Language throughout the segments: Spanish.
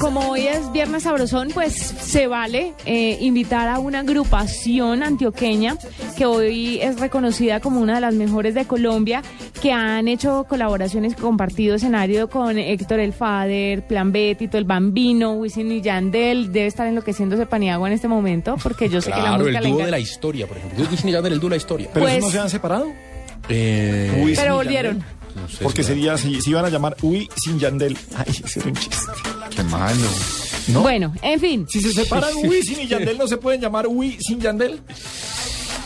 Como hoy es Viernes Sabrosón, pues se vale eh, invitar a una agrupación antioqueña que hoy es reconocida como una de las mejores de Colombia, que han hecho colaboraciones, compartido escenario con Héctor El Fader, Plan B, Tito El Bambino, Wisin y Yandel. Debe estar enloqueciéndose Paniagua en este momento, porque yo sé que la Claro, música el dúo de la historia, por ejemplo. Wisin y Yandel, el dúo de la historia. ¿Pero Pues- eso no se han separado? Eh, Pero volvieron. no sé, Porque será- sería, si, si iban a llamar Uy sin Yandel. Ay, ese era un chiste. Malo. ¿No? Bueno, en fin. Si se separan Uy sin y Yandel, ¿no se pueden llamar Uy sin Yandel?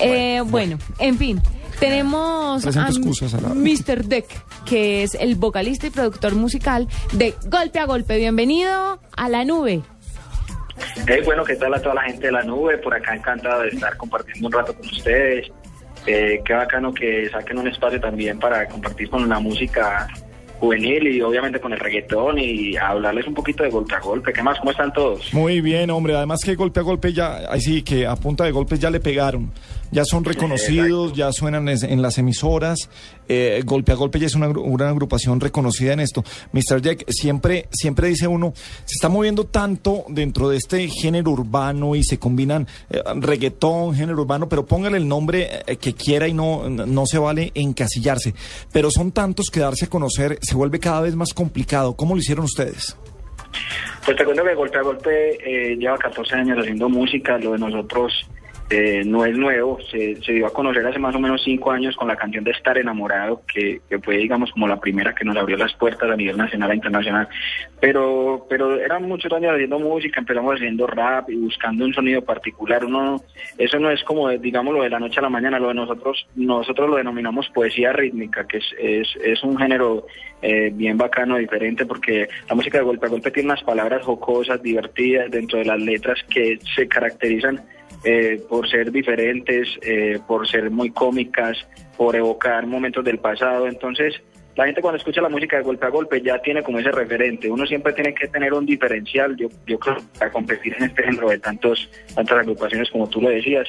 Eh, bueno, en fin. Tenemos a excusas a la- Mr. Deck, que es el vocalista y productor musical de Golpe a Golpe. Bienvenido a la nube. Hey, bueno, ¿qué tal a toda la gente de la nube? Por acá encantado de estar compartiendo un rato con ustedes. Eh, qué bacano que saquen un espacio también para compartir con la música juvenil y obviamente con el reggaetón y hablarles un poquito de golpe a golpe. ¿Qué más? ¿Cómo están todos? Muy bien, hombre. Además que golpe a golpe ya, ahí sí, que a punta de golpes ya le pegaron. Ya son reconocidos, ya suenan en las emisoras. Eh, golpe a golpe ya es una, una agrupación reconocida en esto. Mr. Jack, siempre, siempre dice uno, se está moviendo tanto dentro de este género urbano y se combinan eh, reggaetón, género urbano, pero póngale el nombre eh, que quiera y no, no se vale encasillarse. Pero son tantos que darse a conocer se vuelve cada vez más complicado. ¿Cómo lo hicieron ustedes? Pues te cuento que Golpe a Golpe eh, lleva 14 años haciendo música, lo de nosotros eh, no es nuevo, se, dio a conocer hace más o menos 5 años con la canción de Estar Enamorado, que, que fue digamos como la primera que nos abrió las puertas a nivel nacional e internacional, pero, pero eran muchos años haciendo música, empezamos haciendo rap y buscando un sonido particular, uno, eso no es como digamos lo de la noche a la mañana, lo de nosotros, nosotros lo denominamos poesía rítmica, que es, es, es un género eh, bien bacano, diferente, porque la música de golpe a golpe tiene unas palabras jocosas, divertidas dentro de las letras que se caracterizan eh, por ser diferentes, eh, por ser muy cómicas, por evocar momentos del pasado. Entonces, la gente cuando escucha la música de golpe a golpe ya tiene como ese referente. Uno siempre tiene que tener un diferencial, yo, yo creo, para competir en este género de tantos, tantas agrupaciones como tú lo decías.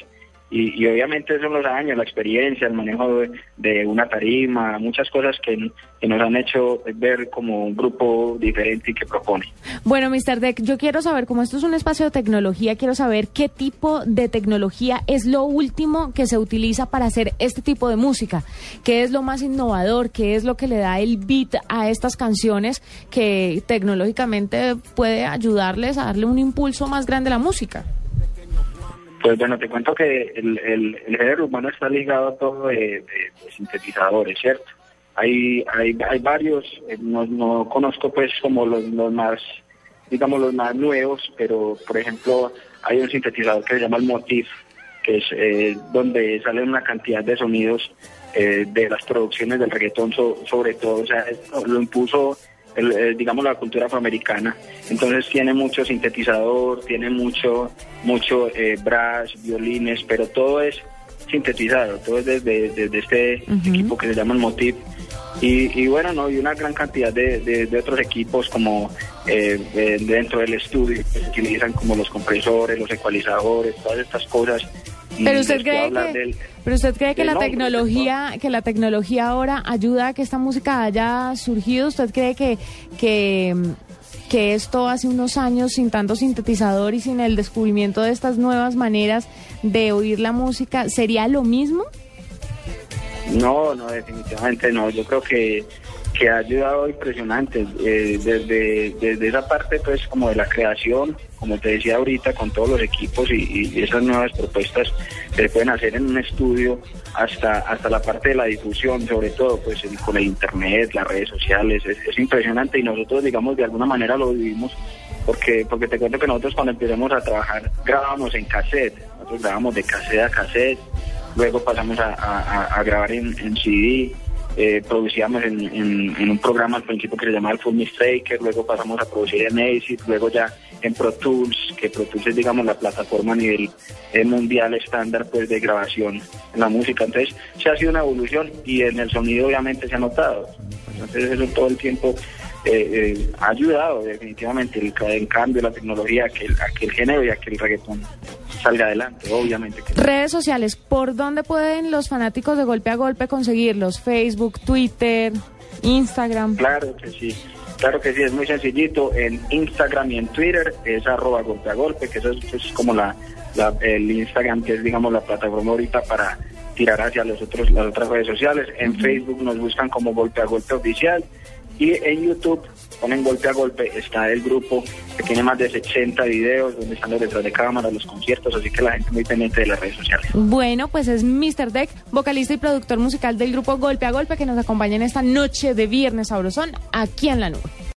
Y, y obviamente son los años, la experiencia, el manejo de, una tarima, muchas cosas que, que nos han hecho ver como un grupo diferente y que propone. Bueno, Mr. Deck, yo quiero saber, como esto es un espacio de tecnología, quiero saber qué tipo de tecnología es lo último que se utiliza para hacer este tipo de música. ¿Qué es lo más innovador? ¿Qué es lo que le da el beat a estas canciones que tecnológicamente puede ayudarles a darle un impulso más grande a la música? Pues bueno, te cuento que el, el, género urbano está ligado a todo de, sintetizadores, ¿cierto? Hay, hay, hay varios, eh, no, no conozco pues como los, los más, digamos los más nuevos, pero por ejemplo hay un sintetizador que se llama el Motif, que es eh, donde salen una cantidad de sonidos eh, de las producciones del reggaetón so- sobre todo, o sea, lo impuso el, eh, digamos la cultura afroamericana. Entonces tiene mucho sintetizador tiene mucho mucho eh, brass violines pero todo es sintetizado todo es desde, desde este equipo que se llama el Motif. Y, y bueno no y una gran cantidad de, de- de otros equipos como eh, eh, dentro del estudio que utilizan como los compresores los ecualizadores todas estas cosas Pero usted cree que, del- pero usted cree que la nombre, tecnología, que la tecnología ahora ayuda a que esta música haya surgido. ¿Usted cree que, que, que esto hace unos años sin tanto sintetizador y sin el descubrimiento de estas nuevas maneras de oír la música sería lo mismo? No, no, definitivamente no. Yo creo que, que ha ayudado impresionante eh, desde, desde esa parte, pues, como de la creación, como te decía ahorita, con todos los equipos y, esas nuevas propuestas que se pueden hacer en un estudio, hasta hasta la parte de la difusión, sobre todo, pues, con el internet, las redes sociales, es, es impresionante y nosotros, digamos, de alguna manera lo vivimos. Porque, porque te cuento que nosotros cuando empezamos a trabajar grabamos en cassette, nosotros grabamos de cassette a cassette, luego pasamos a grabar en, en CD eh, producíamos en, en- un programa al principio que se llamaba el Full Mistaker, luego pasamos a producir en ACID, luego ya en Pro Tools, que Pro Tools es digamos la plataforma a nivel eh, mundial estándar pues de grabación en la música. Entonces se ha sido una evolución y en el sonido obviamente se ha notado. Entonces eso todo el tiempo eh, eh, ha ayudado definitivamente el, en cambio la tecnología a que, el- a que el género y a que el reggaetón salga adelante, obviamente que. Redes sociales, ¿por dónde pueden los fanáticos de Golpe a Golpe conseguirlos? Facebook, Twitter, Instagram. Claro que sí, claro que sí, es muy sencillito. En Instagram y en Twitter es arroba golpe a golpe, que eso es, es como la, la- el Instagram que es digamos la plataforma ahorita para tirar hacia los otros, las otras redes sociales. En Facebook nos buscan como golpe a golpe oficial y en YouTube ponen golpe a golpe, está el grupo que tiene más de 60 videos donde están los detrás de cámara, los conciertos, así que la gente muy pendiente de las redes sociales. Bueno, pues es Mr. Deck, vocalista y productor musical del grupo Golpe a Golpe, que nos acompaña en esta noche de Viernes Sabrosón aquí en la nube.